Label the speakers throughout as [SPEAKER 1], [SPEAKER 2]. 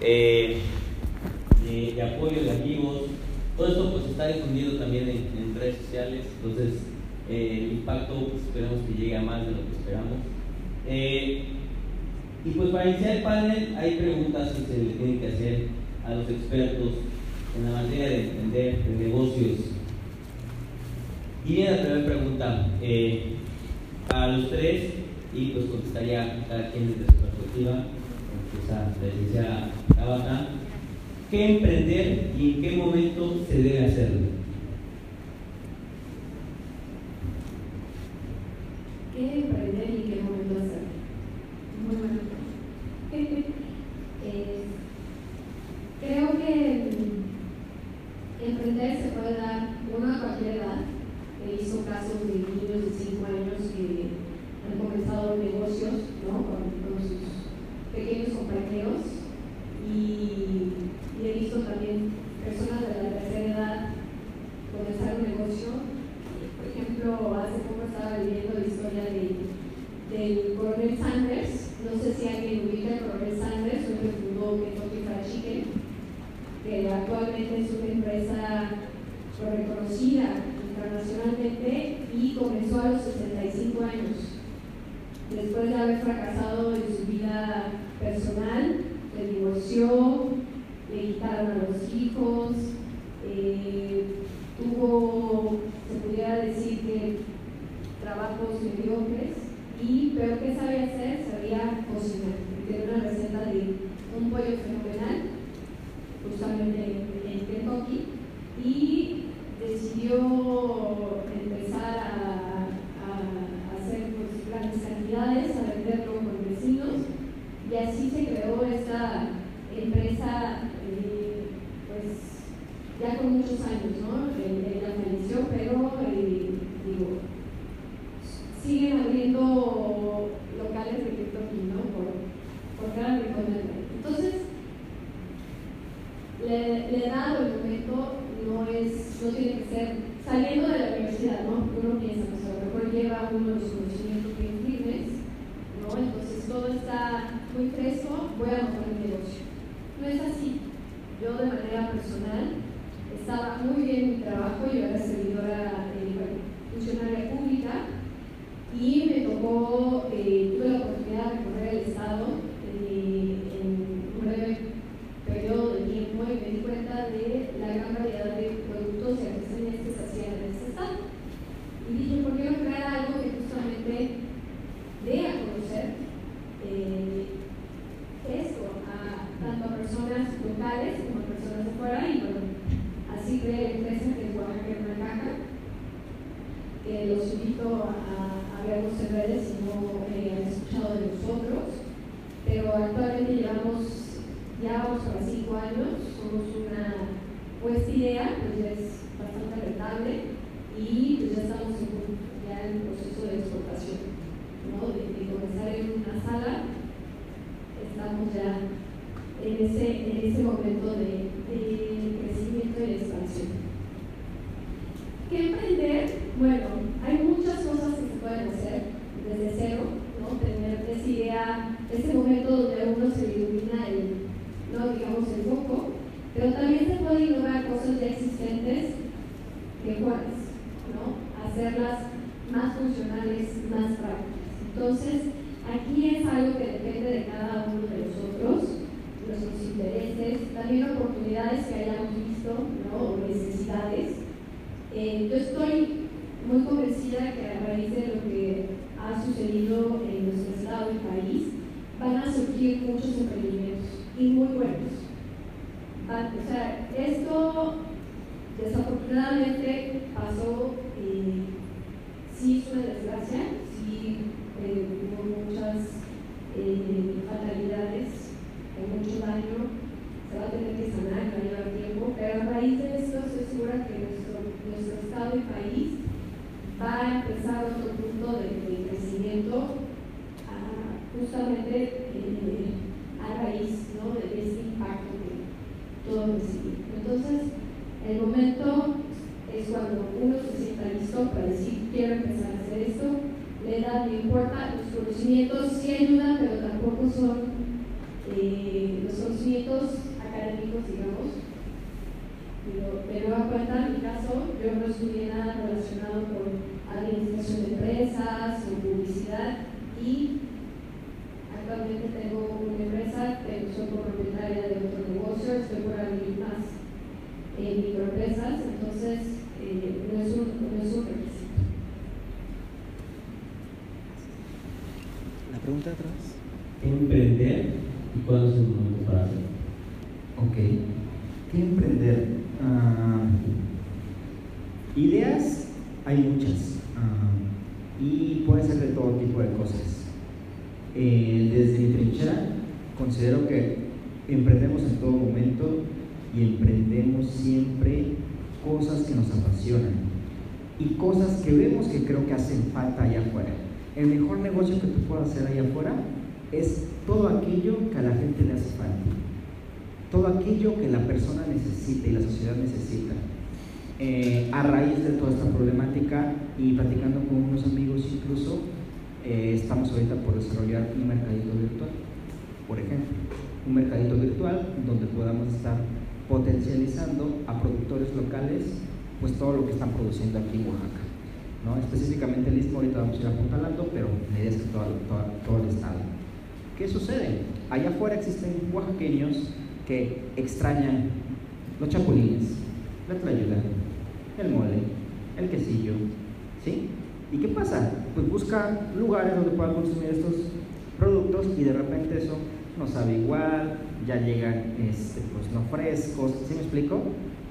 [SPEAKER 1] Eh, de, de, apoyo de amigos. Todo esto pues está difundido también en, redes sociales, entonces eh, el impacto pues, esperemos que llegue a más de lo que esperamos. Eh, y pues para iniciar el panel hay preguntas que se le tienen que hacer a los expertos en la materia de entender de negocios. Y viene la primera pregunta a los tres y pues contestaría cada quien desde su perspectiva la, la licenciada Tabata, qué emprender y en qué momento se debe hacerlo.
[SPEAKER 2] decidió el foco, pero también se puede innovar cosas ya existentes que,
[SPEAKER 1] hacerlo.
[SPEAKER 3] Ok. ¿Qué emprender? Ah, ideas hay muchas ah, y puede ser de todo tipo de cosas. Eh, desde mi trinchera considero que emprendemos en todo momento y emprendemos siempre cosas que nos apasionan y cosas que vemos que creo que hacen falta allá afuera. El mejor negocio que tú puedas hacer allá afuera es todo aquello que a la gente le hace falta, todo aquello que la persona necesita y la sociedad necesita. Eh, a raíz de toda esta problemática y platicando con unos amigos incluso, eh, estamos ahorita por desarrollar un mercadito virtual, por ejemplo, un mercadito virtual donde podamos estar potencializando a productores locales pues todo lo que están produciendo aquí en Oaxaca. ¿no? Específicamente el Istmo ahorita vamos a ir apuntalando, pero la idea es que todo, todo, todo el estado. ¿Qué sucede? Allá afuera existen oaxaqueños que extrañan los chapulines, la tlayuda, el mole, el quesillo, ¿sí? ¿Y qué pasa? Pues buscan lugares donde puedan consumir estos productos y de repente eso no sabe igual, ya llegan este, pues no frescos, ¿sí me explico?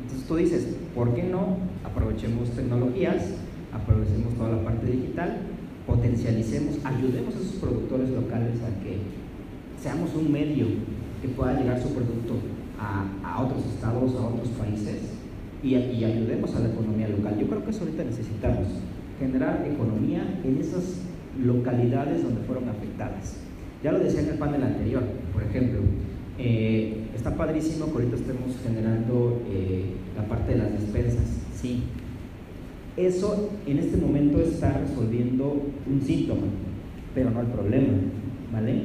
[SPEAKER 3] Entonces tú dices, ¿por qué no? Aprovechemos tecnologías, aprovechemos toda la parte digital, potencialicemos, ayudemos a esos productores locales a que seamos un medio que pueda llegar su producto a, otros estados, a otros países y, ayudemos a la economía local. Yo creo que eso ahorita necesitamos, generar economía en esas localidades donde fueron afectadas. Ya lo decía en el panel anterior, por ejemplo, eh, está padrísimo que ahorita estemos generando eh, la parte de las despensas. Eso en este momento está resolviendo un síntoma, pero no el problema, ¿vale?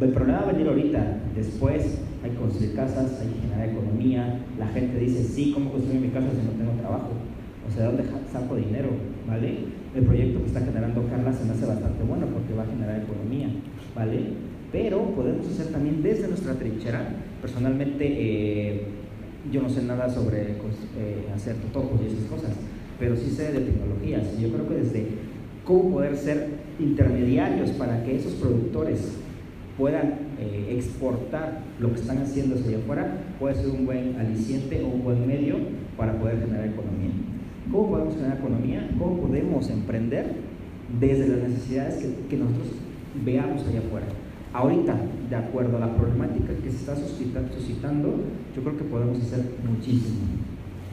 [SPEAKER 3] El problema va a venir ahorita, después hay que construir casas, hay que generar economía, la gente dice, sí, ¿cómo construir mi casa si no tengo trabajo? O sea, ¿dónde saco dinero? ¿Vale? El proyecto que está generando Carla se me hace bastante bueno porque va a generar economía, ¿vale? pero podemos hacer también desde nuestra trinchera. Personalmente, eh, yo no sé nada sobre eh, hacer totopos y esas cosas, pero sí sé de tecnologías. Yo creo que desde cómo poder ser intermediarios para que esos productores puedan eh, exportar lo que están haciendo hacia afuera, puede ser un buen aliciente o un buen medio para poder generar economía. ¿Cómo podemos generar economía? ¿Cómo podemos emprender desde las necesidades que, que nosotros veamos allá afuera? Ahorita, de acuerdo a la problemática que se está suscitando, yo creo que podemos hacer muchísimo,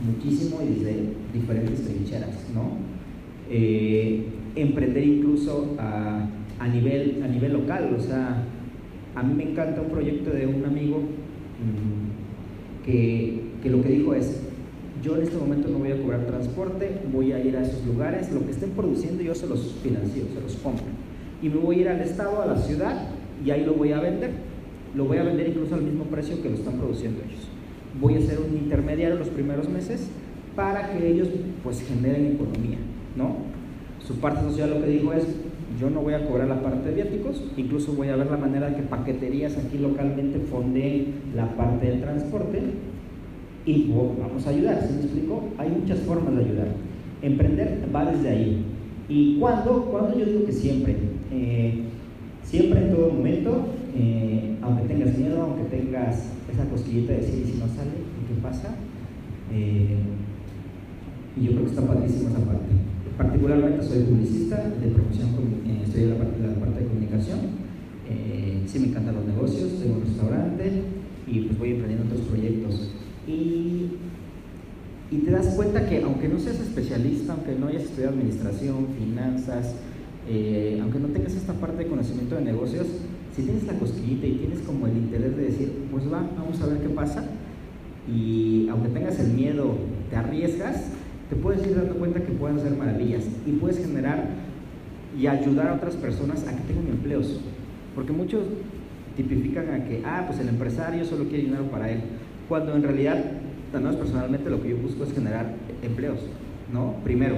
[SPEAKER 3] muchísimo y desde diferentes trincheras, ¿no? Eh, emprender incluso a, a, nivel, a nivel local, o sea, a mí me encanta un proyecto de un amigo mmm, que, que lo que dijo es, yo en este momento no voy a cobrar transporte, voy a ir a esos lugares, lo que estén produciendo yo se los financio, se los compro. Y me voy a ir al estado, a la ciudad, y ahí lo voy a vender. Lo voy a vender incluso al mismo precio que lo están produciendo ellos. Voy a ser un intermediario los primeros meses para que ellos pues generen economía, ¿no? Su parte social lo que dijo es, yo no voy a cobrar la parte de viáticos, incluso voy a ver la manera de que paqueterías aquí localmente fondeen la parte del transporte y vamos a ayudar, ¿se me explicó? Hay muchas formas de ayudar. Emprender va desde ahí. ¿Y cuándo? Cuando yo digo que siempre. Eh, Siempre en todo momento, eh, aunque tengas miedo, aunque tengas esa cosquillita de decir, si no sale, ¿qué pasa? Eh, y yo creo que está padrísima esa parte. Particularmente soy publicista de promoción, eh, en la parte, la parte de comunicación. Eh, sí me encantan los negocios, tengo un restaurante y pues voy emprendiendo otros proyectos. Y, y te das cuenta que aunque no seas especialista, aunque no hayas estudiado administración, finanzas, aunque no tengas esta parte de conocimiento de negocios, si tienes la cosquillita y tienes como el interés de decir, pues va, vamos a ver qué pasa, y aunque tengas el miedo, te arriesgas, te puedes ir dando cuenta que pueden hacer maravillas y puedes generar y ayudar a otras personas a que tengan empleos. Porque muchos tipifican a que, ah, pues el empresario solo quiere dinero para él, cuando en realidad, también personalmente lo que yo busco es generar empleos, ¿no? Primero,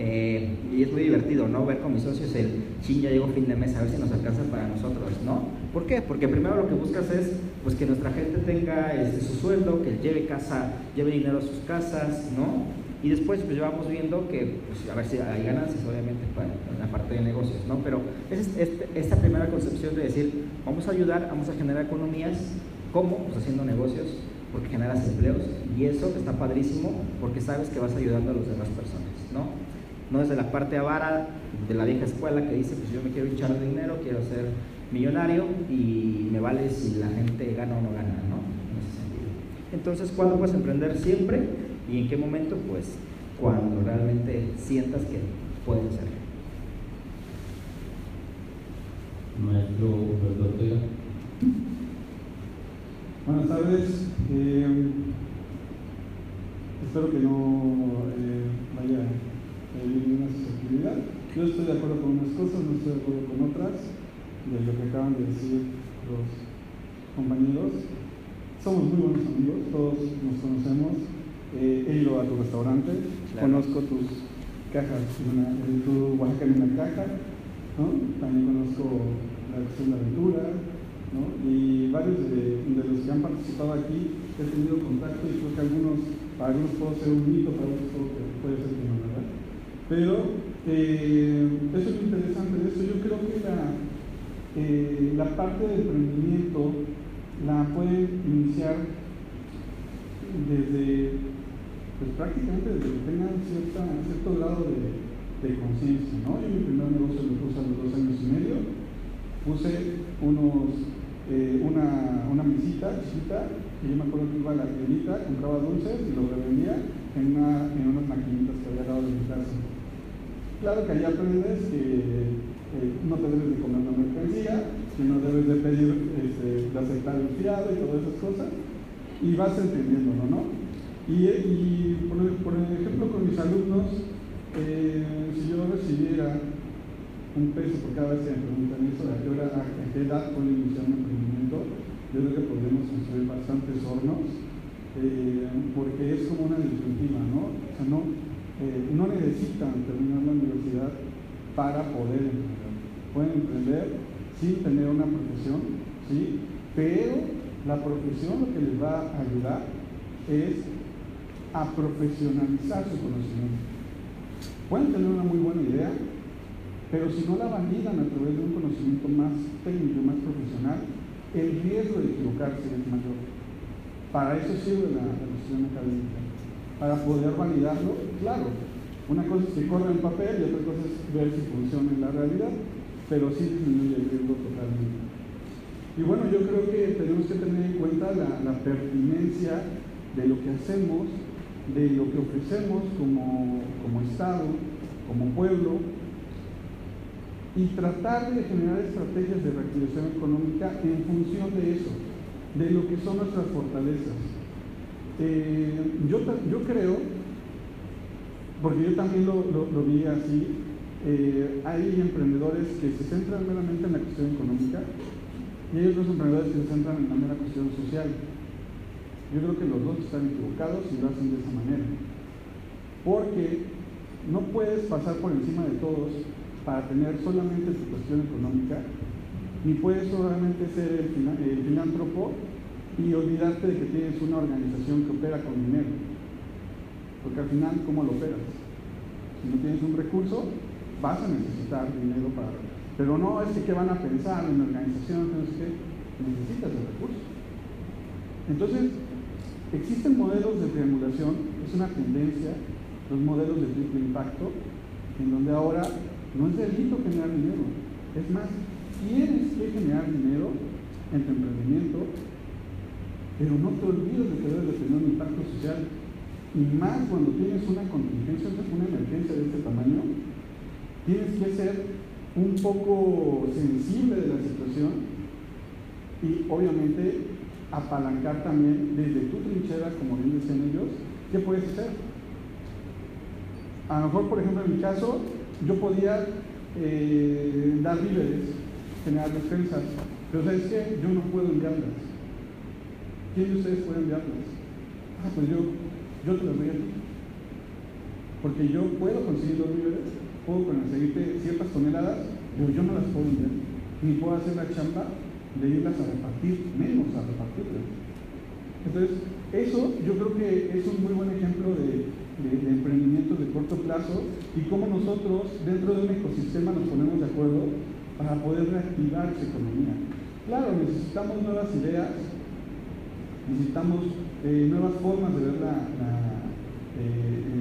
[SPEAKER 3] eh, y es muy divertido, ¿no? Ver con mis socios el, chin, ya llegó fin de mes, a ver si nos alcanza para nosotros, ¿no? ¿Por qué? Porque primero lo que buscas es, pues que nuestra gente tenga este, su sueldo, que lleve casa, lleve dinero a sus casas, ¿no? Y después pues vamos viendo que, pues, a ver si hay ganancias, obviamente, para la parte de negocios, ¿no? Pero es este, esta primera concepción de decir, vamos a ayudar, vamos a generar economías, ¿cómo? Pues haciendo negocios, porque generas empleos, y eso está padrísimo, porque sabes que vas ayudando a las demás personas, ¿no? No es de la parte avara de la vieja escuela que dice, pues yo me quiero echar de dinero, quiero ser millonario y me vale si la gente gana o no gana, ¿no? En ese sentido. Entonces, ¿cuándo puedes emprender? Siempre. ¿Y en qué momento? Pues cuando realmente sientas que puedes hacerlo.
[SPEAKER 4] Maestro
[SPEAKER 5] Buenas tardes. Eh, espero que no eh, vaya una susceptibilidad. Yo estoy de acuerdo con unas cosas, no estoy de acuerdo con otras, de lo que acaban de decir los compañeros. Somos muy buenos amigos, todos nos conocemos. Eh, he ido a tu restaurante, conozco tus cajas, una, tu Oaxaca en una caja, ¿no? también conozco la acción de aventura, ¿no? y varios de, de, los que han participado aquí he tenido contacto y creo que algunos, para algunos puedo ser un mito, para otros puede ser que no. Pero eh, eso es lo interesante de esto. Yo creo que la, eh, la parte de emprendimiento la pueden iniciar desde, pues prácticamente desde que tengan cierta, cierto grado de, de conciencia. ¿no? Yo mi primer negocio lo puse a los dos años y medio. Puse unos, eh, una, una mesita chiquita, que yo me acuerdo que iba a la tiendita, compraba dulces y los revendía en, una, en unas maquinitas que había dado de mi casa. Claro que ahí aprendes que no te debes de comer la mercancía, no debes de pedir, este, de aceptar el fiado y todas esas cosas, y vas entendiéndolo, ¿no? Y, por, por, ejemplo, con mis alumnos, eh, si yo recibiera un peso por cada vez que me preguntan eso, a qué, hora, a qué edad puedo iniciar un emprendimiento, yo creo que podemos construir bastantes hornos, eh, porque es como una disyuntiva, ¿no? O sea, no eh, no necesitan terminar la universidad para poder emprender. Pueden emprender sin tener una profesión, ¿sí? pero la profesión lo que les va a ayudar es a profesionalizar su conocimiento. Pueden tener una muy buena idea, pero si no la validan a través de un conocimiento más técnico, más profesional, el riesgo de equivocarse es mayor. Para eso sirve la, la académica para poder validarlo, claro. Una cosa es que corre en papel y otra cosa es ver si funciona en la realidad, pero sí disminuye el riesgo totalmente. Y bueno, yo creo que tenemos que tener en cuenta la, la pertinencia de lo que hacemos, de lo que ofrecemos como, como Estado, como pueblo, y tratar de generar estrategias de reactivación económica en función de eso, de lo que son nuestras fortalezas. Eh, yo, yo creo, porque yo también lo, lo, vi así, eh, hay emprendedores que se centran meramente en la cuestión económica y hay otros emprendedores que se centran en la mera cuestión social. Yo creo que los dos están equivocados y lo hacen de esa manera. Porque no puedes pasar por encima de todos para tener solamente tu cuestión económica, ni puedes solamente ser el filántropo y olvidarte de que tienes una organización que opera con dinero. Porque al final, ¿cómo lo operas? Si no tienes un recurso, vas a necesitar dinero para... Pero no es que ¿qué van a pensar en la organización, no sé necesitas el recurso. Entonces, existen modelos de triangulación, es una tendencia, los modelos de triple impacto, en donde ahora no es delito generar dinero, es más, tienes que generar dinero en tu emprendimiento pero no te olvides de que debes de tener un impacto social. Y más cuando tienes una contingencia, una emergencia de este tamaño, tienes que ser un poco sensible de la situación y obviamente apalancar también desde tu trinchera, como bien decían ellos, ¿qué puedes hacer? A lo mejor, por ejemplo, en mi caso, yo podía eh, dar víveres, generar despensas, Pero ¿sabes qué? Yo no puedo enviarlas. ¿Quién de ustedes puede enviarlas? Ah, pues yo, yo te las voy a. Porque yo puedo conseguir los víveres, puedo conseguirte ciertas toneladas, pero yo no las puedo enviar. Ni puedo hacer la chamba de irlas a repartir, menos a repartirlas. Entonces, eso yo creo que es un muy buen ejemplo de, de, de emprendimientos de corto plazo y cómo nosotros dentro de un ecosistema nos ponemos de acuerdo para poder reactivar esa economía. Claro, necesitamos nuevas ideas, necesitamos eh, nuevas formas de ver eh,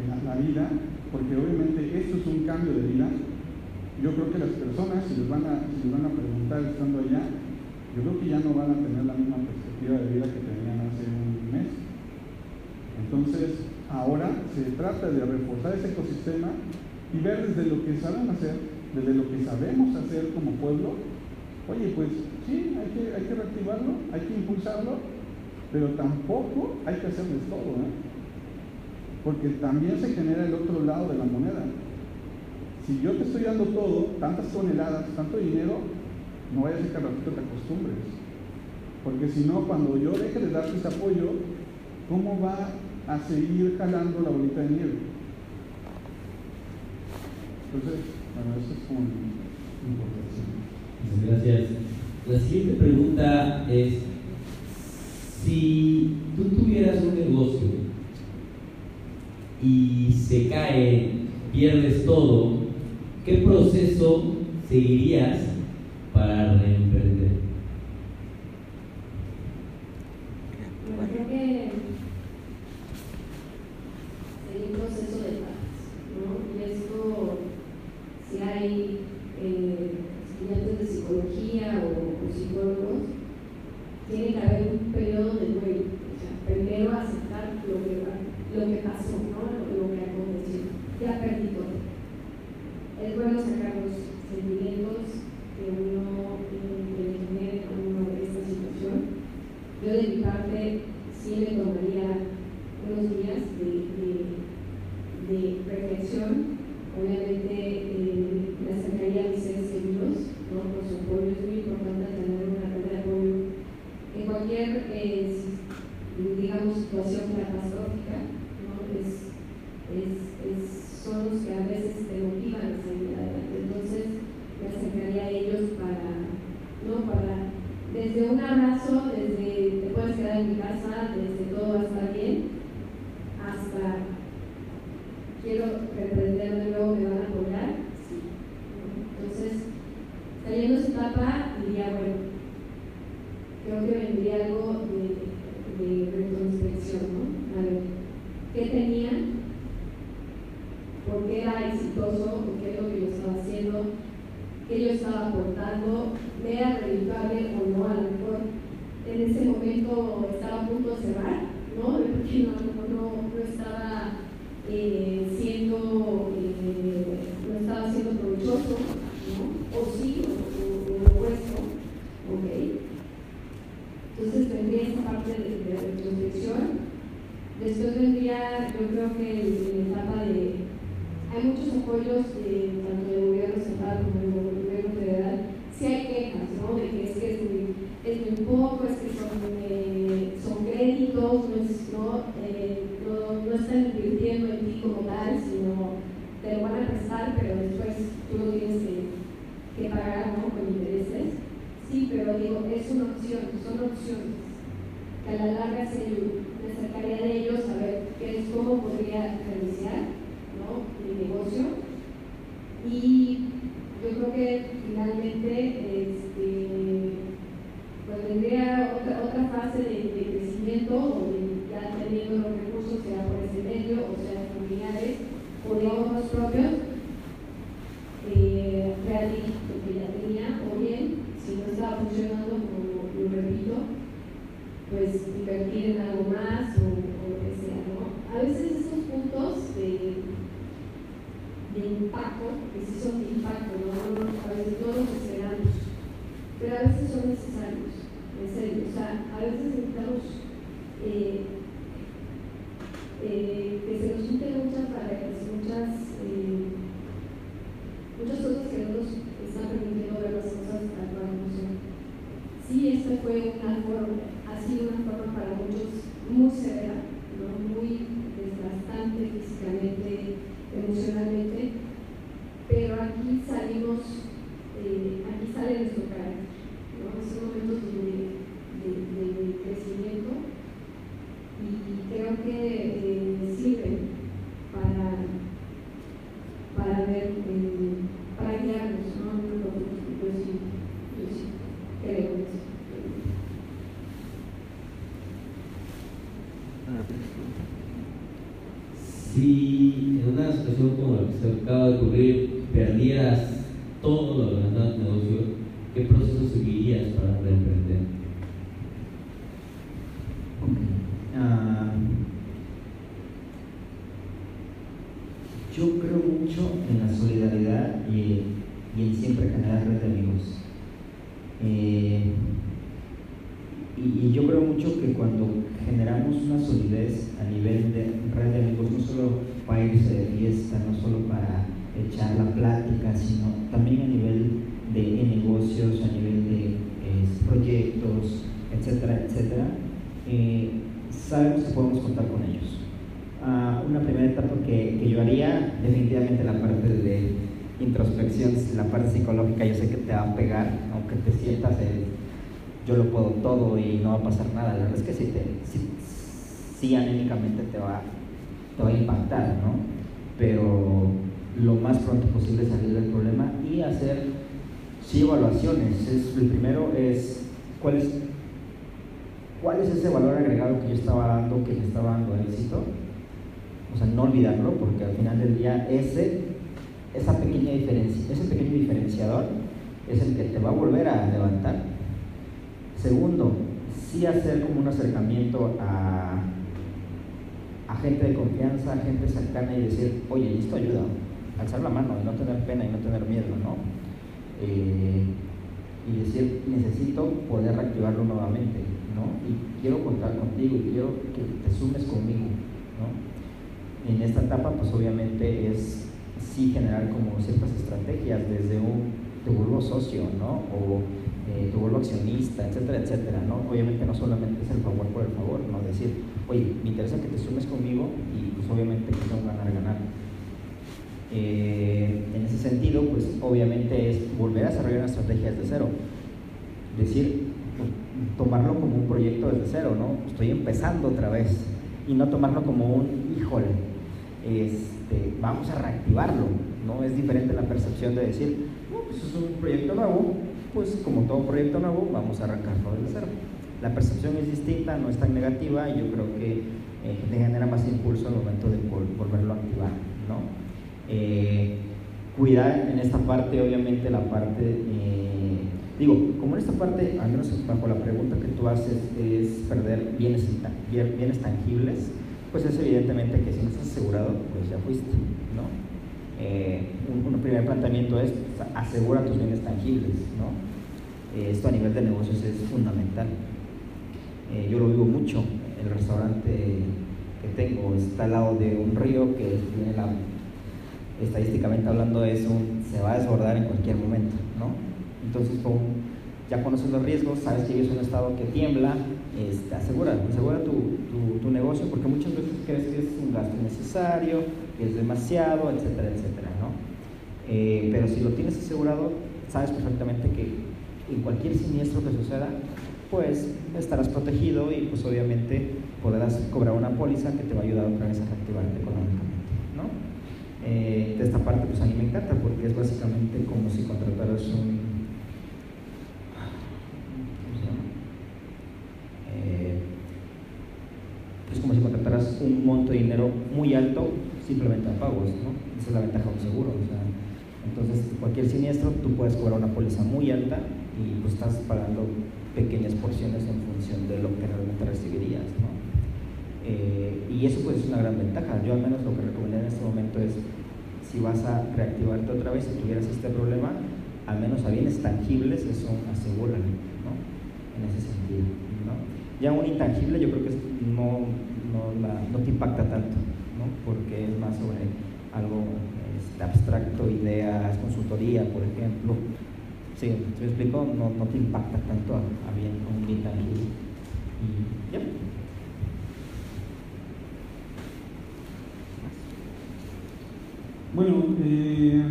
[SPEAKER 5] la, la vida, porque obviamente esto es un cambio de vida. Yo creo que las personas, si les van a, si les van a preguntar estando allá, yo creo que ya no van a tener la misma perspectiva de vida que tenían hace un mes. Entonces, ahora se trata de reforzar ese ecosistema y ver desde lo que saben hacer, desde lo que sabemos hacer como pueblo, oye, pues sí, hay que, hay que reactivarlo, hay que impulsarlo, pero tampoco hay que hacerles todo, ¿eh? porque también se genera el otro lado de la moneda. Si yo te estoy dando todo, tantas toneladas, tanto dinero, no vaya a ser que al ratito te acostumbres. Porque si no, cuando yo deje de darte ese apoyo, ¿cómo va a seguir jalando la bolita de nieve? Entonces, bueno, eso es como mi.
[SPEAKER 2] Gracias. La siguiente pregunta es, si tú tuvieras un negocio y se cae, pierdes todo, ¿qué proceso seguirías para reemprender? Carácter, ¿no? Son momentos de, de, crecimiento y creo que eh, sirven para, para ver, eh, para guiarnos, ¿no? Yo sí, yo sí creo eso.
[SPEAKER 1] Si en una situación como la que se acaba de ocurrir perdieras todo lo que tu negocio, ¿qué proceso seguirías para reemprender?
[SPEAKER 3] Ah, yo creo mucho en la solidaridad y, y en siempre generar red de amigos. Eh, y, yo creo mucho que cuando generamos una solidez a nivel de red de amigos, no solo para irse de fiesta, no solo para echar la plática, sino también a nivel de, negocios, a nivel de proyectos, etcétera, etcétera, eh, sabemos que podemos contar con ellos. Ah, una primera etapa que, que, yo haría, definitivamente la parte de introspección, la parte psicológica, yo sé que te va a pegar, aunque te sientas yo lo puedo todo y no va a pasar nada. La verdad es que sí, te, sí, anímicamente te va, te va a impactar, ¿no? Pero lo más pronto posible salir del problema y hacer sí evaluaciones. Es, el primero es cuál es cuál es ese valor agregado que yo estaba dando, que le estaba dando éxito. O sea, no olvidarlo, porque al final del día ese, esa pequeña diferencia, ese pequeño diferenciador es el que te va a volver a levantar Segundo, sí hacer como un acercamiento a, a gente de confianza, a gente cercana y decir, oye, esto ayuda, alzar la mano y no tener pena y no tener miedo, ¿no? Eh, y decir, necesito poder reactivarlo nuevamente, ¿no? Y quiero contar contigo y quiero que te sumes conmigo, ¿no? En esta etapa, pues obviamente es sí generar como ciertas estrategias desde un te vuelvo socio, ¿no? Eh, te vuelvo accionista, etcétera, etcétera, ¿no? Obviamente no solamente es el favor por el favor, ¿no? Decir, oye, me interesa que te sumes conmigo y pues obviamente que son ganar, ganar. Eh, en ese sentido, pues obviamente es volver a desarrollar una estrategia desde cero. Decir, tomarlo como un proyecto desde cero, ¿no? Estoy empezando otra vez y no tomarlo como un, híjole, este, vamos a reactivarlo, ¿no? Es diferente la percepción de decir, no, pues es un proyecto nuevo, pues como todo proyecto nuevo, vamos a arrancarlo desde cero. La percepción es distinta, no es tan negativa y yo creo que eh, te genera más impulso al momento de volverlo a activar. ¿no? Eh, cuidar en esta parte, obviamente, la parte, eh, digo, como en esta parte, al menos bajo la pregunta que tú haces, es perder bienes, bienes tangibles, pues es evidentemente que si no estás asegurado, pues ya fuiste. ¿no? Eh, un, primer planteamiento es asegura tus bienes tangibles. ¿no? Eh, esto a nivel de negocios es fundamental. Eh, yo lo vivo mucho. El restaurante que tengo está al lado de un río que tiene la, estadísticamente hablando, es un, se va a desbordar en cualquier momento. ¿no? Entonces, ya conoces los riesgos, sabes que vives en un estado que tiembla, este, asegura, asegura tu, tu, tu negocio porque muchas veces crees que es un gasto innecesario es demasiado, etcétera, etcétera, ¿no? Eh, pero si lo tienes asegurado, sabes perfectamente que en cualquier siniestro que suceda, pues estarás protegido y pues obviamente podrás cobrar una póliza que te va a ayudar otra vez a reactivarte económicamente, ¿no? Eh, de esta parte pues a mí me encanta porque es básicamente como si contrataras un... Eh, es como si contrataras un monto de dinero muy alto simplemente a pagos, ¿no? Esa es la ventaja de un seguro. O sea, entonces, cualquier siniestro, tú puedes cobrar una póliza muy alta y pues estás pagando pequeñas porciones en función de lo que realmente recibirías, ¿no? Eh, y eso pues es una gran ventaja. Yo al menos lo que recomendaría en este momento es, si vas a reactivarte otra vez y tuvieras este problema, al menos a bienes tangibles, eso asegúralo, ¿no? En ese sentido, ¿no? Ya un intangible yo creo que no, no, no te impacta tanto, porque es más sobre algo este, abstracto, ideas, consultoría, por ejemplo. Sí, ¿te explico? No, no te impacta tanto a, a bien, a un bien. Y ya.
[SPEAKER 5] Bueno, eh,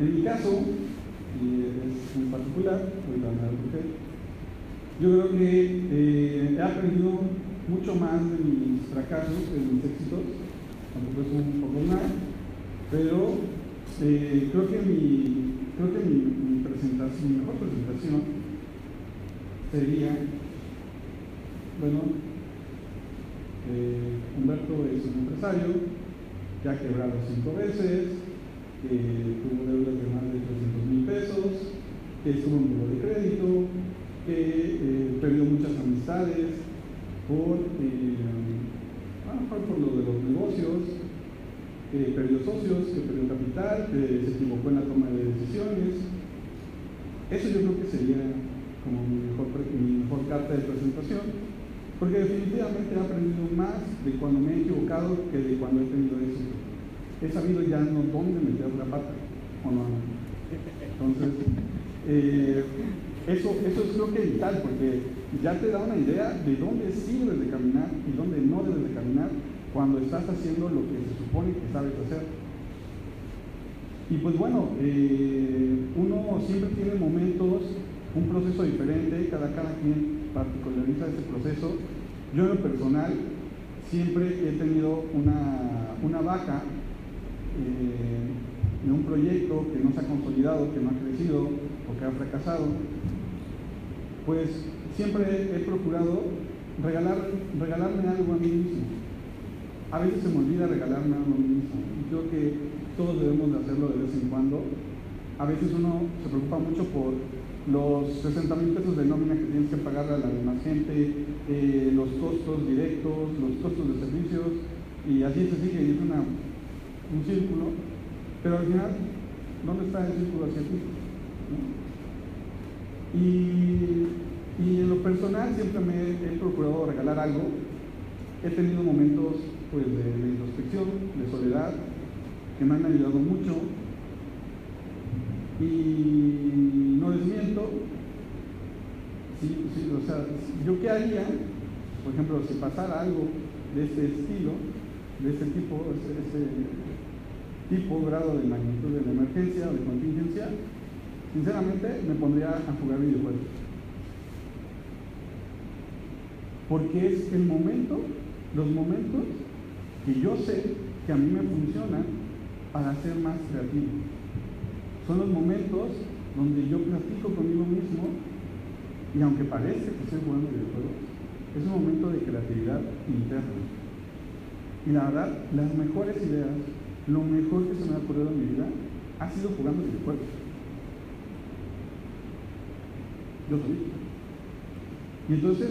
[SPEAKER 5] en mi caso, es muy particular, yo creo que eh, he aprendido mucho más de mis fracasos que de mis éxitos, tampoco es un poco nada, pero eh, creo que mi, creo que mi, presentación, mi mejor presentación sería, bueno, eh, Humberto es un empresario, que ha quebrado cinco veces, que tuvo deudas de más de 300 mil pesos, que estuvo en buro de crédito, que eh, perdió muchas amistades por, eh, ah, por lo de los negocios, perdió socios, que perdió capital, que se equivocó en la toma de decisiones. Eso yo creo que sería como mi mejor, carta de presentación porque definitivamente he aprendido más de cuando me he equivocado que de cuando he tenido éxito. He sabido ya no dónde meter la pata, ¿o no? Entonces, eh, eso, eso es creo que vital, porque ya te da una idea de dónde sí debes de caminar y dónde no debes de caminar cuando estás haciendo lo que se supone que sabes hacer. Y pues bueno, eh, uno siempre tiene momentos, un proceso diferente, cada, cada quien particulariza ese proceso. Yo en lo personal siempre he tenido una, una vaca eh, de un proyecto que no se ha consolidado, que no ha crecido o que ha fracasado. Pues siempre he procurado regalar, regalarme algo a mí mismo. A veces se me olvida regalarme a mí mismo. Y creo que todos debemos de hacerlo de vez en cuando. A veces uno se preocupa mucho por los 60 mil pesos de nómina que tienes que pagar a la demás gente, eh, los costos directos, los costos de servicios, y así se sigue, y es un círculo, pero al final, ¿dónde está el círculo hacia ti? Y, en lo personal siempre me he, procurado regalar algo, he tenido momentos pues, de, introspección, de soledad, que me han ayudado mucho, y no desmiento, o sea, yo qué haría, por ejemplo, si pasara algo de este estilo, de este tipo, ese, tipo, grado de magnitud de la emergencia de contingencia, sinceramente me pondría a jugar videojuegos. Porque es el momento, los momentos que yo sé que a mí me funcionan para ser más creativo. Son los momentos donde yo platico conmigo mismo y aunque parezca que estoy jugando videojuegos, es un momento de creatividad interna. Y la verdad, las mejores ideas, lo mejor que se me ha ocurrido en mi vida, ha sido jugando videojuegos. Yo soy. Y entonces,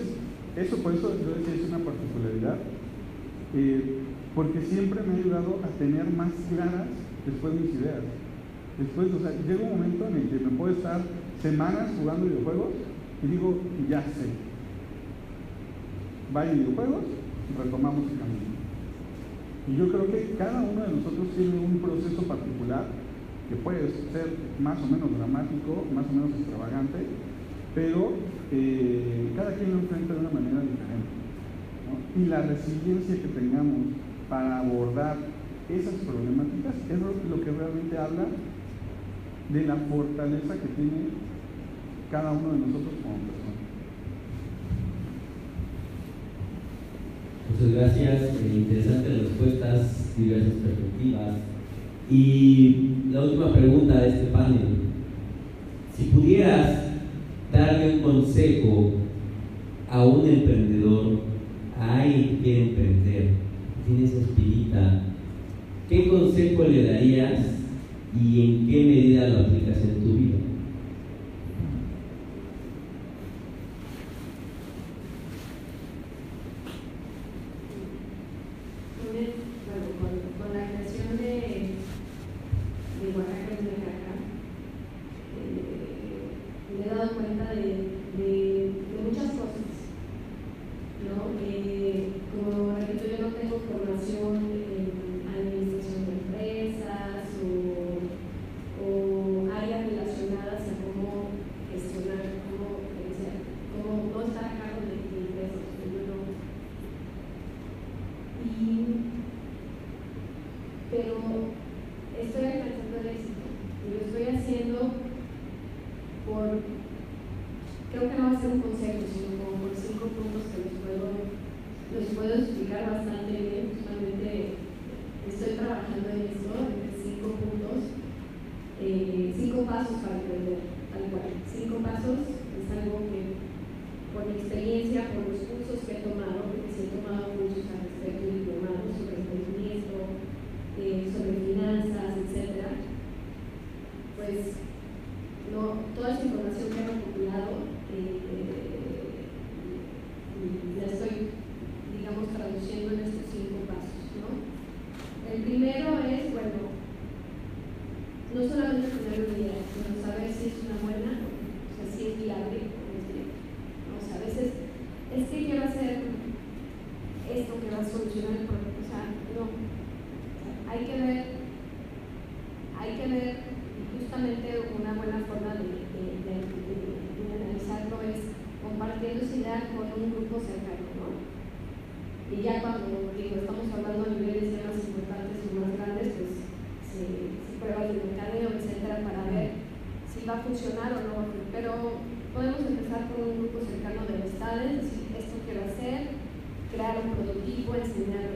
[SPEAKER 5] eso por eso yo decía es una particularidad, eh, porque siempre me ha ayudado a tener más claras después mis ideas. Después, o sea, llega un momento en el que me puedo estar semanas jugando videojuegos y digo, ya sé. Vaya videojuegos, retomamos el camino. Y yo creo que cada uno de nosotros tiene un proceso particular que puede ser más o menos dramático, más o menos extravagante, pero eh, cada quien lo enfrenta de una manera diferente. Y la resiliencia que tengamos para abordar esas problemáticas es lo que realmente habla de la fortaleza que tiene cada uno de nosotros como persona.
[SPEAKER 1] Muchas gracias, eh, interesantes respuestas, diversas perspectivas. Y la última pregunta de este panel. Si pudieras darle un consejo a un emprendedor, a alguien que emprender, tiene esa espirita, ¿qué consejo le darías y en qué medida lo aplicas en tu vida.
[SPEAKER 2] con un grupo cercano, ¿no? Y ya cuando digo, estamos hablando a niveles ya más importantes o más grandes, pues se, prueba el mercadeo, etcétera, para ver si va a funcionar o no. Pero podemos empezar con un grupo cercano de amistades, decir, esto quiero hacer, crear un prototipo, enseñar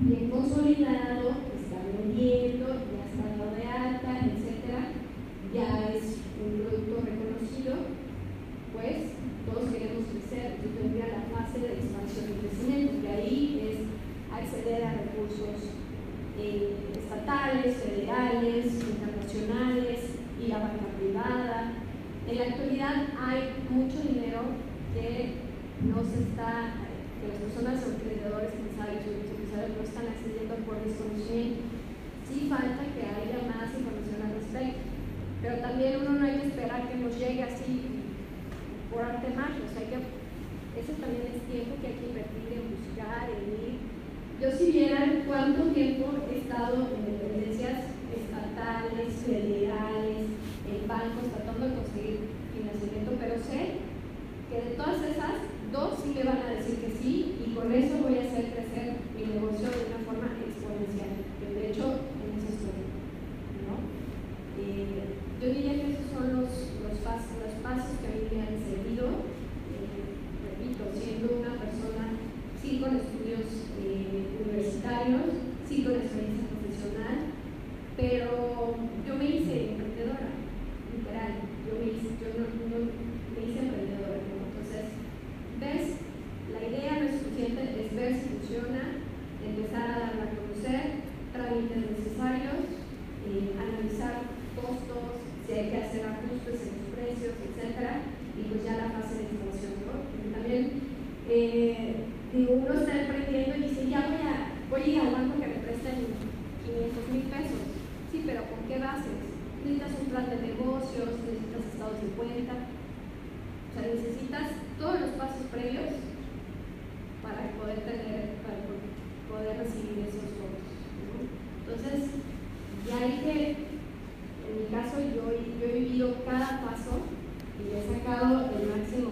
[SPEAKER 2] bien consolidado, está vendiendo, ya está rodeado. Un plan de negocios, necesitas estados de cuenta, o sea, necesitas todos los pasos previos para poder tener, para poder recibir esos fondos. Entonces, ya que, en mi caso, yo, yo he vivido cada paso y he sacado el máximo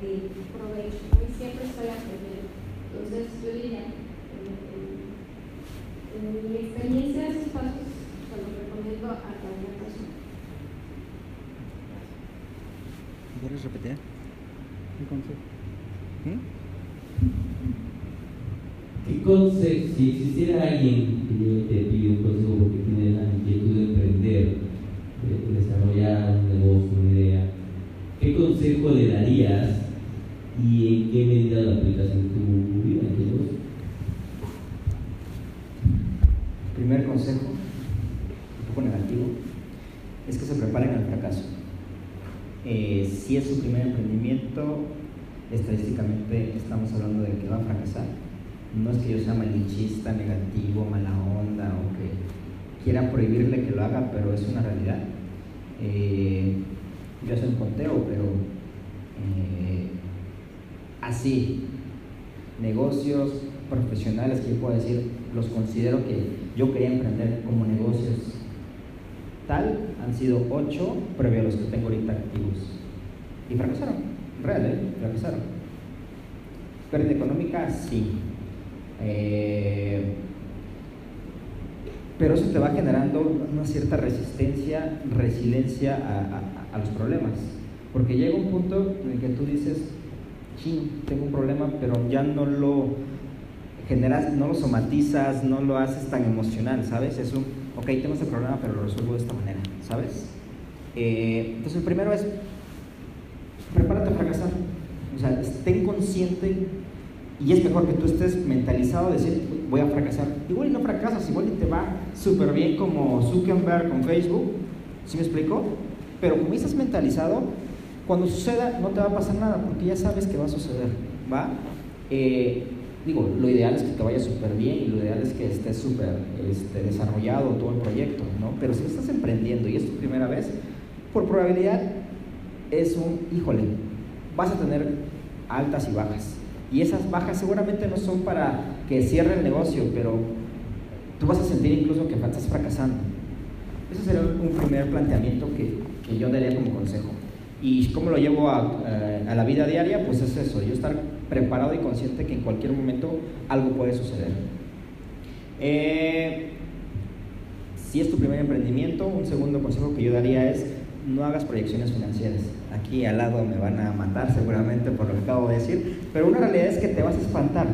[SPEAKER 2] de provecho, y siempre estoy aprendiendo. Entonces, yo diría, en, en mi experiencia, esos pasos se los recomiendo a
[SPEAKER 3] ¿Puedes repetir?
[SPEAKER 5] ¿Qué consejo?
[SPEAKER 3] ¿Mm?
[SPEAKER 4] ¿Qué consejo, si existiera alguien que te pide un consejo porque tiene la inquietud de emprender, de desarrollar un negocio, una idea, ¿qué consejo le darías y en qué medida lo aplicas en tu vida, en tu negocio?
[SPEAKER 3] Primer consejo, un poco negativo, es que se preparen al fracaso. Eh, si es su primer emprendimiento, estadísticamente estamos hablando de que va a fracasar. No es que yo sea negativo, mala onda o que quiera prohibirle que lo haga, pero es una realidad. Eh, yo hago un conteo, pero eh, así, negocios profesionales que yo puedo decir, los considero que yo quería emprender como negocios tal, han sido ocho previo a los que tengo ahorita activos. Y fracasaron, real, ¿eh? Fracasaron. Pérdida económica, sí. Eh, pero eso te va generando una cierta resistencia, resiliencia a, a, los problemas. Porque llega un punto en el que tú dices, ching, tengo un problema, pero ya no lo generas, no lo somatizas, no lo haces tan emocional, ¿sabes? Es un ok, tengo este problema, pero lo resuelvo de esta manera, ¿sabes? Eh, entonces, el primero es, prepárate a fracasar. O sea, ten consciente y es mejor que tú estés mentalizado de decir, voy a fracasar. Igual y no fracasas, igual y te va súper bien como Zuckerberg con Facebook, ¿sí me explico? Pero como estás mentalizado, cuando suceda no te va a pasar nada porque ya sabes que va a suceder, ¿va? Eh, digo, lo ideal es que te vaya súper bien y lo ideal es que estés súper este, desarrollado todo el proyecto, ¿no? Pero si estás emprendiendo y es tu primera vez, por probabilidad es un, híjole, vas a tener altas y bajas. Y esas bajas seguramente no son para que cierre el negocio, pero tú vas a sentir incluso que estás fracasando. Ese sería un primer planteamiento que, que yo daría como consejo. ¿Y cómo lo llevo a, eh, a, la vida diaria? Pues es eso, yo estar preparado y consciente que en cualquier momento algo puede suceder. Eh, si es tu primer emprendimiento, un segundo consejo que yo daría es no hagas proyecciones financieras. Aquí al lado me van a matar seguramente por lo que acabo de decir, pero una realidad es que te vas a espantar.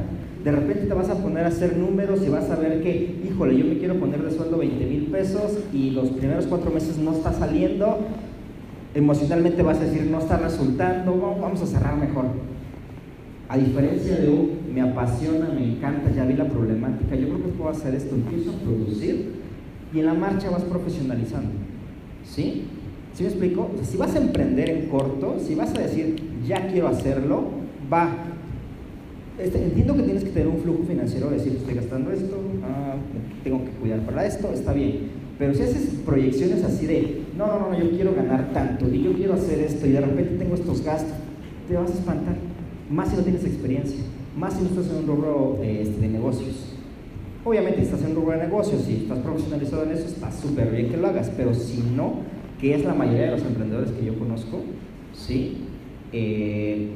[SPEAKER 3] De repente te vas a poner a hacer números y vas a ver que, híjole, yo me quiero poner de sueldo 20 mil pesos y los primeros cuatro meses no está saliendo. Emocionalmente vas a decir, no está resultando, vamos a cerrar mejor a diferencia de un, me apasiona, me encanta, ya vi la problemática, yo creo que puedo hacer esto, empiezo a producir y en la marcha vas profesionalizando. ¿Sí? ¿Sí me explico? si vas a emprender en corto, si vas a decir, ya quiero hacerlo, va, este, entiendo que tienes que tener un flujo financiero, decir, estoy gastando esto, ah, tengo que cuidar para esto, está bien. Pero si haces proyecciones así de, no, no, no, yo quiero ganar tanto y yo quiero hacer esto y de repente tengo estos gastos, te vas a espantar. Más si no tienes experiencia, más si no estás en un rubro este, de negocios. Obviamente, si estás en un rubro de negocios, si estás profesionalizado en eso, está súper bien que lo hagas, pero si no, que es la mayoría de los emprendedores que yo conozco, ¿sí? Eh,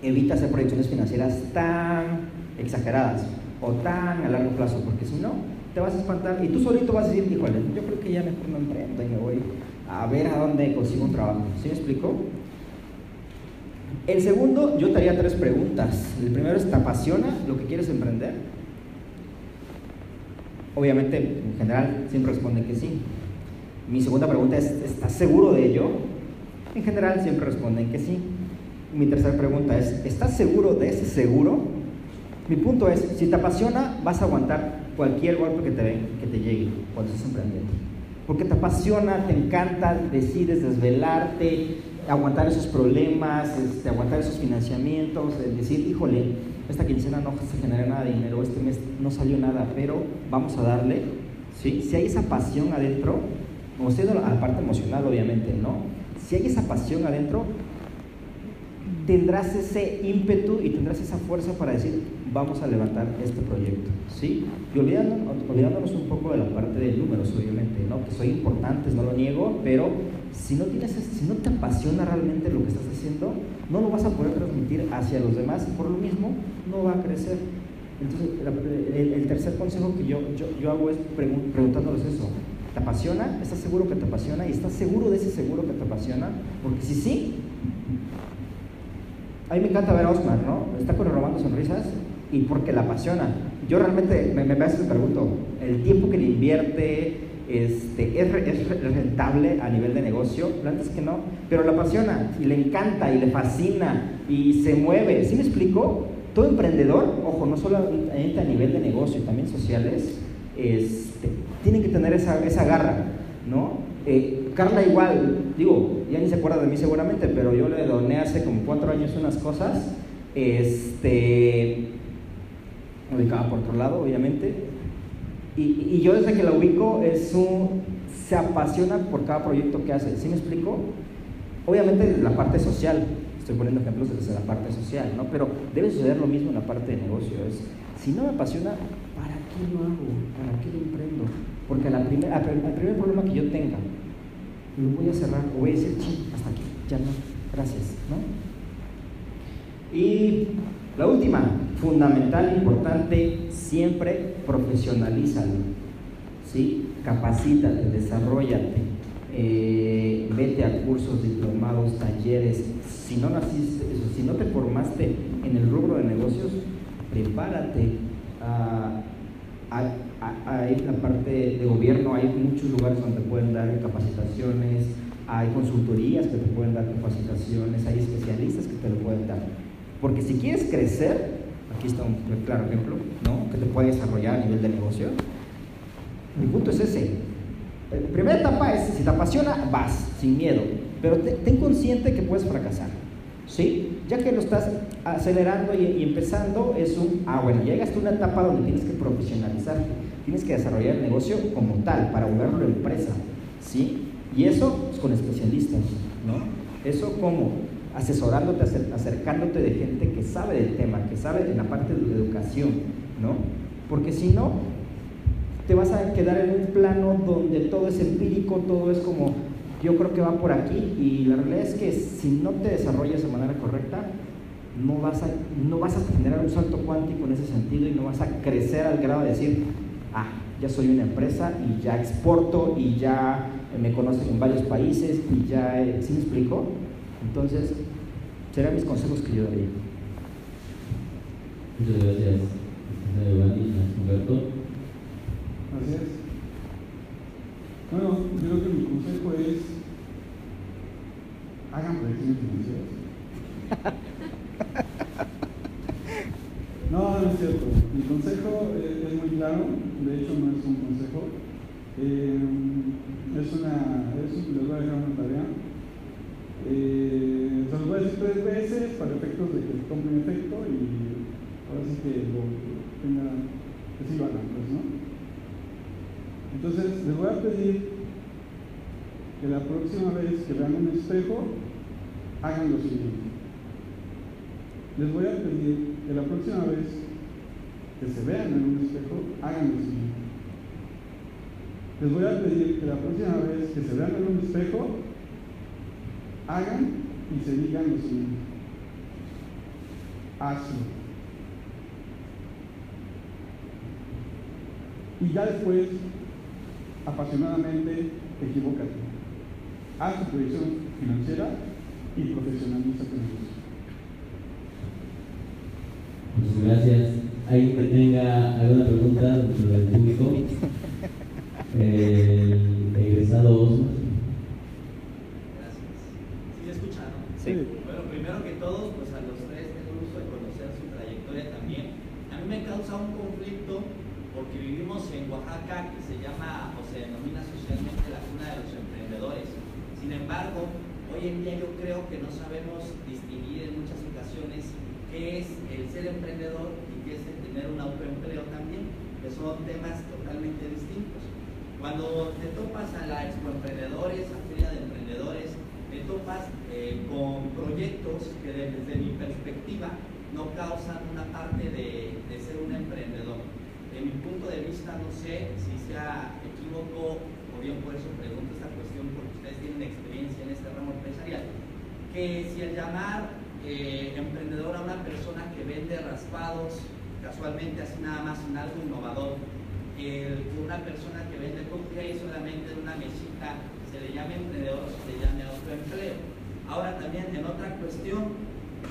[SPEAKER 3] evita hacer proyecciones financieras tan exageradas o tan a largo plazo, porque si no, te vas a espantar y tú solito vas a decir, híjole, yo creo que ya mejor no emprendo y me voy a ver a dónde consigo un trabajo. ¿Sí me explico? El segundo, yo te haría tres preguntas. El primero es, ¿te apasiona lo que quieres emprender? Obviamente, en general, siempre responden que sí. Mi segunda pregunta es, ¿estás seguro de ello? En general, siempre responden que sí. Mi tercera pregunta es, ¿estás seguro de ese seguro? Mi punto es, si te apasiona, vas a aguantar cualquier golpe que te, que te llegue cuando estás emprendiendo. Porque te apasiona, te encanta, decides desvelarte, aguantar esos problemas, este, aguantar esos financiamientos, decir, híjole, esta quincena no se genera nada de dinero, este mes no salió nada, pero vamos a darle, ¿sí? Si hay esa pasión adentro, usted a la parte emocional obviamente, ¿no? Si hay esa pasión adentro, tendrás ese ímpetu y tendrás esa fuerza para decir, vamos a levantar este proyecto, ¿sí? Y olvidándonos, un poco de la parte de números, obviamente, ¿no? Que son importantes, no lo niego, pero si no, tienes, si no te apasiona realmente lo que estás haciendo, no lo vas a poder transmitir hacia los demás y por lo mismo no va a crecer. Entonces, el, tercer consejo que yo, yo, yo hago es preguntándoles eso. ¿Te apasiona? ¿Estás seguro que te apasiona? ¿Y estás seguro de ese seguro que te apasiona? Porque si sí, a mí me encanta ver a Osmar, ¿no? Está con robando sonrisas y porque la apasiona. Yo realmente me, me, me pregunto, ¿el tiempo que le invierte este, es, es, rentable a nivel de negocio? Antes que no, pero la apasiona y le encanta y le fascina y se mueve. ¿Sí me explico? Todo emprendedor, ojo, no solamente a nivel de negocio, también sociales, este, tiene que tener esa, esa garra, ¿no? Eh, Carla igual, digo, ya ni se acuerda de mí seguramente, pero yo le doné hace como cuatro años unas cosas, este, ubicaba por otro lado, obviamente, y, y, yo desde que la ubico es un, se apasiona por cada proyecto que hace, ¿sí me explico? Obviamente la parte social, estoy poniendo ejemplos desde la parte social, ¿no? Pero debe suceder lo mismo en la parte de negocio, si no me apasiona, ¿para qué lo hago? ¿Para qué lo emprendo? Porque la primer, al primer problema que yo tenga, lo voy a cerrar o voy a decir, hasta aquí, ya no, gracias. Y la última, fundamental, importante, siempre profesionalízalo, ¿sí? Capacítate, desarrollate, eh, vete a cursos, diplomados, talleres. Si no naciste, si no te formaste en el rubro de negocios, prepárate. a hay la parte de gobierno, hay muchos lugares donde pueden dar capacitaciones, hay consultorías que te pueden dar capacitaciones, hay especialistas que te lo pueden dar. Porque si quieres crecer, aquí está un claro ejemplo, ¿no? Que te puede desarrollar a nivel de negocio. Mi punto es ese. La primera etapa es, si te apasiona, vas, sin miedo. Pero ten consciente que puedes fracasar. ¿Sí? Ya que lo estás acelerando y, empezando, es un, ah, bueno, llegas a una etapa donde tienes que profesionalizarte tienes que desarrollar el negocio como tal, para volverlo empresa, ¿sí? Y eso pues, con especialistas, ¿no? Eso como asesorándote, acercándote de gente que sabe del tema, que sabe en la parte de educación, ¿no? Porque si no, te vas a quedar en un plano donde todo es empírico, todo es como, yo creo que va por aquí, y la realidad es que si no te desarrollas de manera correcta, no vas a, no vas a generar un salto cuántico en ese sentido y no vas a crecer al grado de decir, ah, ya soy una empresa y ya exporto y ya me conocen en varios países y ya, eh, ¿sí me explico? Entonces, serán mis consejos que yo daría.
[SPEAKER 4] Muchas gracias, Humberto.
[SPEAKER 5] Gracias. Bueno, yo creo que mi consejo es hagan proyecciones financieras. No, no es cierto. Mi consejo es, muy claro, de hecho no es un consejo. Eh, es una, es, les voy a dejar una tarea. Eh, se los voy a decir tres veces para efectos de que un efecto y ahora sí que lo tenga, que sí lo pues, ¿no? Entonces, les voy a pedir que la próxima vez que vean un espejo, hagan lo siguiente. Les voy a pedir que la próxima vez que se vean en un espejo, hagan lo siguiente. Les voy a pedir que la próxima vez que se vean en un espejo, hagan y se digan lo siguiente. Hazlo. Y ya después, apasionadamente, equivócate. Haz tu proyección financiera y profesionaliza tu negocio.
[SPEAKER 4] Muchas gracias. ¿Alguien que tenga alguna pregunta del público? El egresado Osmar.
[SPEAKER 6] Gracias. ¿Sí se escucha, no?
[SPEAKER 5] Sí.
[SPEAKER 6] Bueno, primero que todo, pues a los tres tengo el gusto de conocer su trayectoria también. A mí me causa un conflicto porque vivimos en Oaxaca que se llama o se denomina socialmente la cuna de los emprendedores. Sin embargo, hoy en día yo creo que no sabemos distinguir en muchas ocasiones qué es el ser emprendedor y qué es el tener un autoempleo también, que son temas totalmente distintos. Cuando te topas a la Expo Emprendedores, a Feria de Emprendedores, te topas eh, con proyectos que desde mi perspectiva no causan una parte de, de ser un emprendedor. De mi punto de vista, no sé si sea equívoco o bien por eso pregunto esta cuestión, porque ustedes tienen experiencia en este ramo empresarial, que si el llamar eh, emprendedor a una persona que vende raspados, casualmente así nada más en algo innovador, el una persona que vende cupcakes solamente en una mesita se le llame emprendedor, se le llame autoempleo. Ahora también en otra cuestión,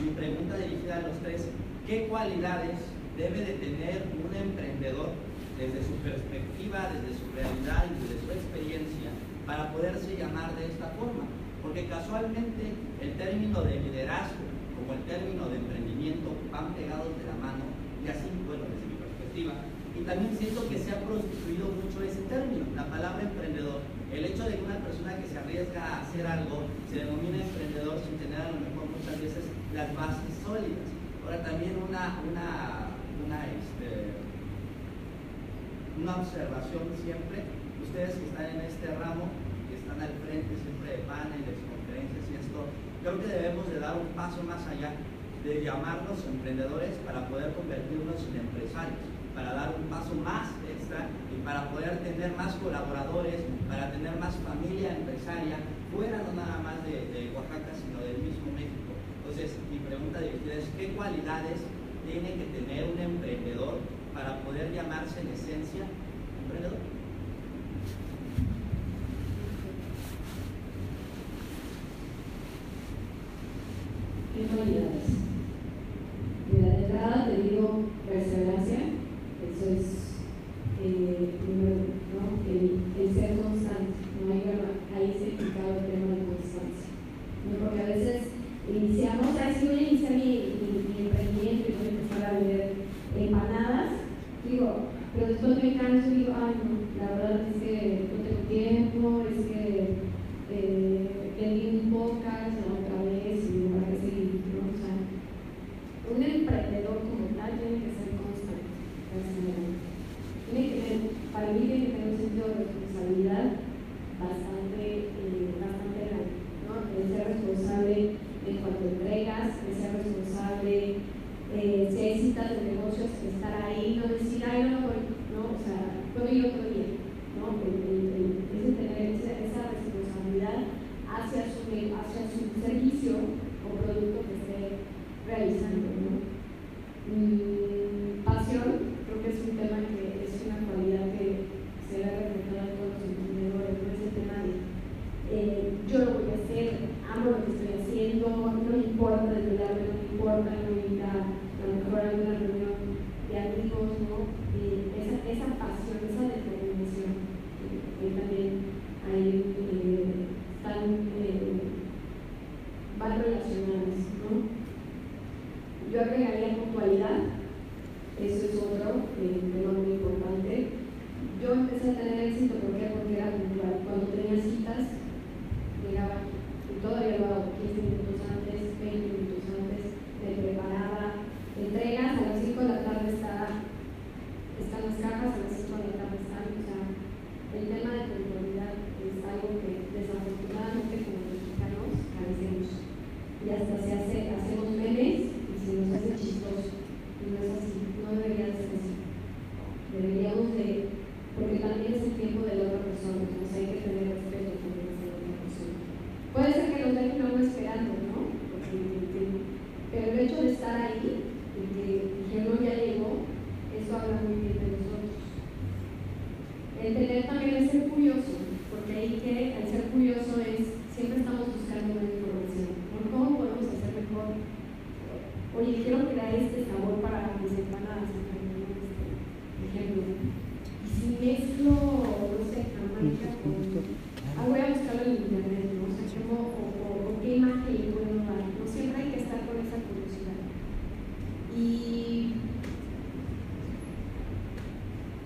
[SPEAKER 6] mi pregunta dirigida a los tres, ¿qué cualidades debe de tener un emprendedor desde su perspectiva, desde su realidad y desde su experiencia para poderse llamar de esta forma? Porque casualmente el término de liderazgo como el término de emprendimiento van pegados de la mano y así, bueno, desde mi perspectiva. Y también siento que se ha prostituido mucho ese término, la palabra emprendedor. El hecho de que una persona que se arriesga a hacer algo se denomina emprendedor sin tener a lo mejor muchas veces las bases sólidas. Ahora también una, una, una, este, una observación siempre, ustedes que están en este ramo, al frente siempre de paneles, conferencias y esto, creo que debemos de dar un paso más allá de llamarnos emprendedores para poder convertirnos en empresarios, para dar un paso más extra y para poder tener más colaboradores, para tener más familia empresaria, fuera no nada más de, de Oaxaca, sino del mismo México. Entonces, mi pregunta dirigida es, ¿qué cualidades tiene que tener un emprendedor para poder llamarse en esencia emprendedor?
[SPEAKER 2] ¿Qué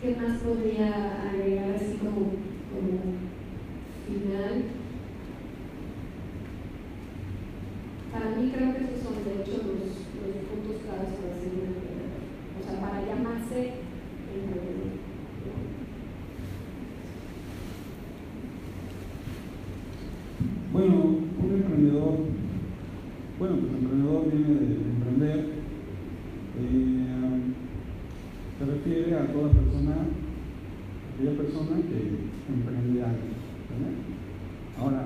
[SPEAKER 2] ¿Qué más podría agregar así como, como final? Para mí creo que esos son de hecho los, los puntos claves para ser un emprendedor. O sea, para llamarse emprendedor.
[SPEAKER 5] Bueno, un emprendedor, bueno, pues emprendedor viene de emprender, eh, se refiere a toda persona, aquella persona que emprende algo. ¿vale? Ahora,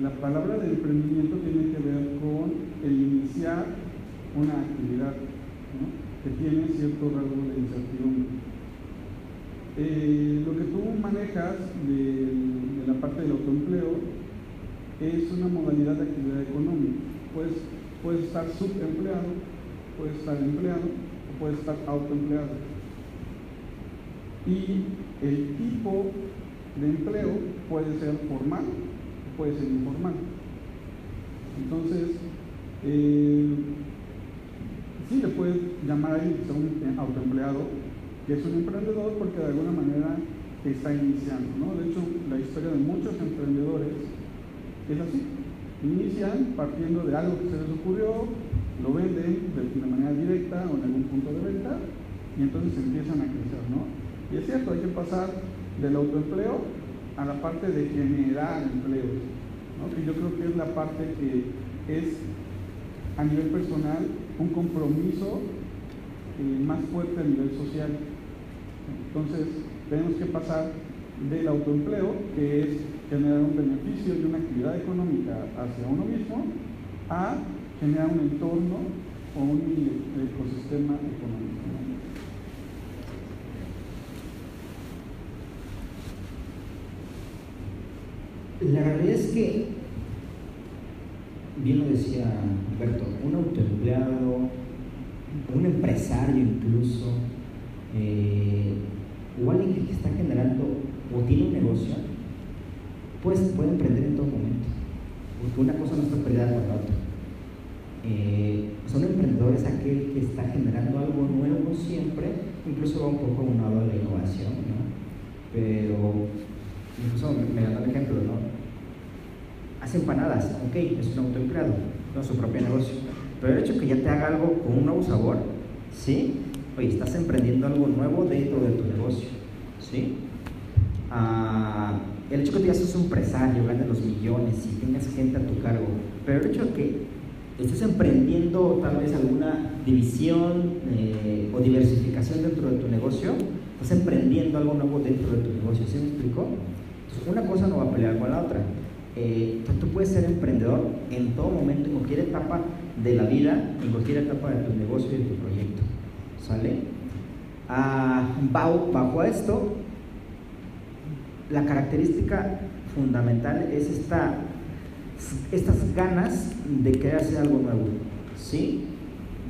[SPEAKER 5] la palabra de emprendimiento tiene que ver con el iniciar una actividad ¿no? que tiene cierto rasgo de incertidumbre. Eh, lo que tú manejas de, de, la parte del autoempleo es una modalidad de actividad económica. Puedes, puedes subempleado, puedes estar empleado o puedes estar autoempleado. Y el tipo de empleo puede ser formal puede ser informal. Entonces, eh, sí le puedes llamar a un autoempleado, que es un emprendedor porque de alguna manera está iniciando. ¿no? De hecho, la historia de muchos emprendedores es así. Inician partiendo de algo que se les ocurrió, lo venden de, manera directa o en algún punto de venta y entonces empiezan a crecer. ¿no? Y es cierto, hay que pasar del autoempleo a la parte de generar empleos, ¿no? que yo creo que es la parte que es a nivel personal un compromiso eh, más fuerte a nivel social. Entonces, tenemos que pasar del autoempleo, que es generar un beneficio y una actividad económica hacia uno mismo, a generar un entorno o un ecosistema económico.
[SPEAKER 3] La realidad es que, bien lo decía Alberto, un autoempleado, un empresario incluso, eh, o alguien que está generando o tiene un negocio, pues puede emprender en todo momento, porque una cosa no está peleada con la otra. Eh, son emprendedores aquel que está generando algo nuevo siempre, incluso va un poco a la innovación, ¿no? Pero incluso me, me da el ejemplo, ¿no? hace empanadas, ok, es un autoempleado, no su propio negocio. Pero el hecho de que ya te haga algo con un nuevo sabor, ¿sí? Oye, estás emprendiendo algo nuevo dentro de tu negocio, ¿sí? Ah, el hecho que ya seas un empresario, ganes los millones y tengas gente a tu cargo, pero el hecho de que estés emprendiendo tal vez alguna división eh, o diversificación dentro de tu negocio, estás emprendiendo algo nuevo dentro de tu negocio, ¿sí me explico? Entonces, una cosa no va a pelear con la otra. Eh, tú puedes ser emprendedor en todo momento, en cualquier etapa de la vida, en cualquier etapa de tu negocio y de tu proyecto. ¿Sale? Ah, bajo esto, la característica fundamental es esta, estas ganas de querer hacer algo nuevo. ¿Sí?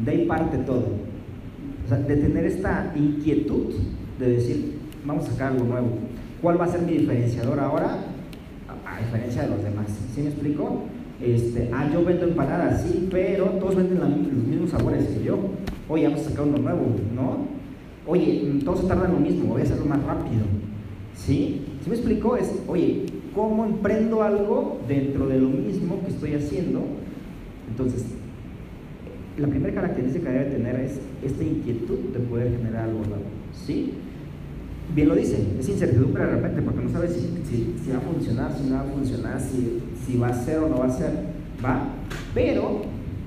[SPEAKER 3] De ahí parte todo. O sea, de tener esta inquietud de decir, vamos a sacar algo nuevo. ¿Cuál va a ser mi diferenciador ahora? a diferencia de los demás. ¿Sí me explico? Este, ah, yo vendo empanadas, sí, pero todos venden los mismos sabores que yo. Oye, vamos a sacar uno nuevo, ¿no? Oye, mm, todos tardan lo mismo, voy a hacerlo más rápido. ¿Sí? ¿Sí me explico? Es, oye, ¿cómo emprendo algo dentro de lo mismo que estoy haciendo? Entonces, la primera característica que debe tener es esta inquietud de poder generar algo nuevo. ¿Sí? bien lo dice, es incertidumbre de repente porque no sabes si, va a funcionar, si no va a funcionar, si, si, va a ser o no va a ser, ¿va? Pero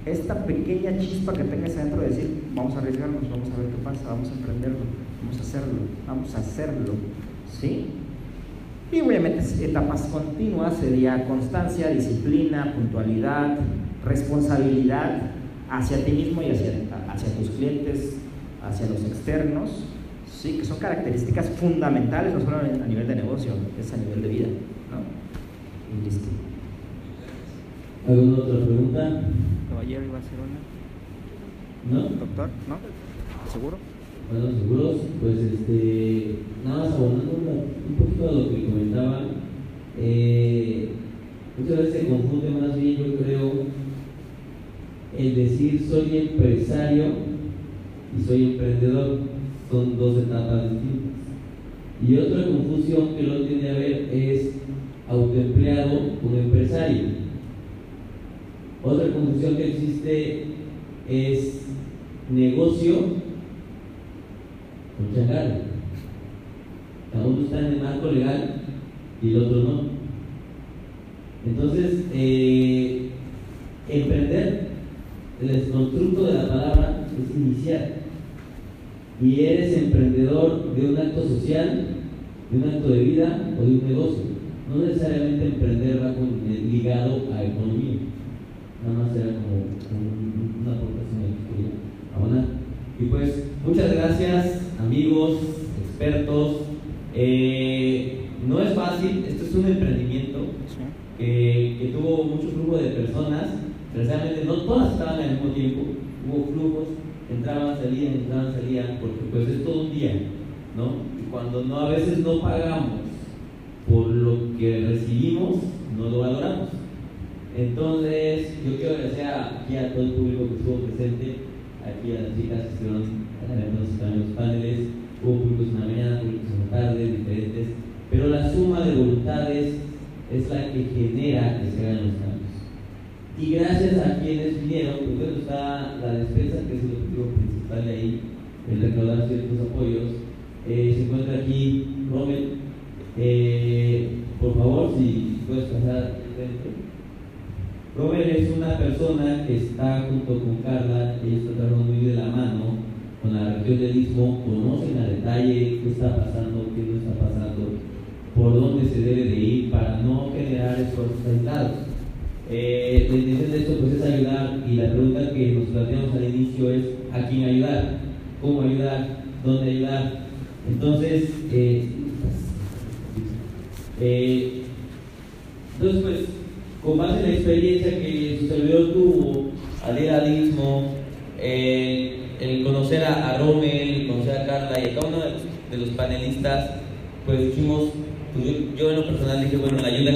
[SPEAKER 3] esta pequeña chispa que tengas adentro de decir, vamos a arriesgarnos, vamos a ver qué pasa, vamos a emprenderlo, vamos a hacerlo, vamos a hacerlo, ¿sí? Y obviamente etapas continuas sería constancia, disciplina, puntualidad, responsabilidad hacia ti mismo y hacia, hacia tus clientes, hacia los externos, ¿sí? que son características fundamentales no solo a nivel de negocio, es a nivel de vida. ¿no? Y listo.
[SPEAKER 4] ¿Alguna otra pregunta?
[SPEAKER 7] Caballero iba a hacer una.
[SPEAKER 4] ¿No?
[SPEAKER 7] Doctor, ¿no? ¿Seguro?
[SPEAKER 4] Bueno, seguros, pues este, nada más abonando un poquito a lo que comentaba, eh, muchas veces se confunde más bien, yo creo, el decir soy empresario y soy emprendedor, son dos etapas distintas. Y otra confusión que no tiene a ver es autoempleado con empresario. Otra confusión que existe es negocio con changarro. Cada uno está en el marco legal y el otro no. Entonces, eh, emprender, el constructo de la palabra es iniciar. Y eres emprendedor de un acto social, de un acto de vida o de un negocio. No necesariamente emprender va eh, ligado a economía. Nada más era como, una aportación quería abonar. Y pues, muchas gracias, amigos, expertos. Eh, no es fácil, esto es un emprendimiento que, que tuvo mucho flujo de personas. Precisamente no todas estaban al mismo tiempo, hubo flujos, entraban, salían, entraban, salían, porque pues es todo un día, ¿no? Y cuando no, a veces no pagamos por lo que recibimos, no lo valoramos. Entonces, yo quiero agradecer aquí a todo el público que estuvo presente, aquí a las chicas que estuvieron en los paneles, hubo públicos en la mañana, públicos en la tarde, diferentes, pero la suma de voluntades es la que genera que se hagan los cambios. Y gracias a quienes vinieron, pues bueno, está la despensa, que es el objetivo principal de ahí, el recaudar ciertos apoyos. Eh, se encuentra aquí Rommel. Eh, por favor, si puedes pasar. Robert es una persona que está junto con Carla, ellos están trabajando muy de la mano con la región del Istmo, conocen a detalle qué está pasando, qué no está pasando, por dónde se debe de ir para no generar esfuerzos aislados. Eh, la intención de esto pues, es ayudar y la pregunta que nos planteamos al inicio es ¿a quién ayudar? ¿Cómo ayudar? ¿Dónde ayudar? Entonces, eh, eh, entonces pues con base en la experiencia que su servidor tuvo al ir al istmo, eh, el conocer a, a Rommel, conocer a Carla y a cada uno de los, panelistas, pues dijimos, pues yo, yo en lo personal dije, bueno, la ayuda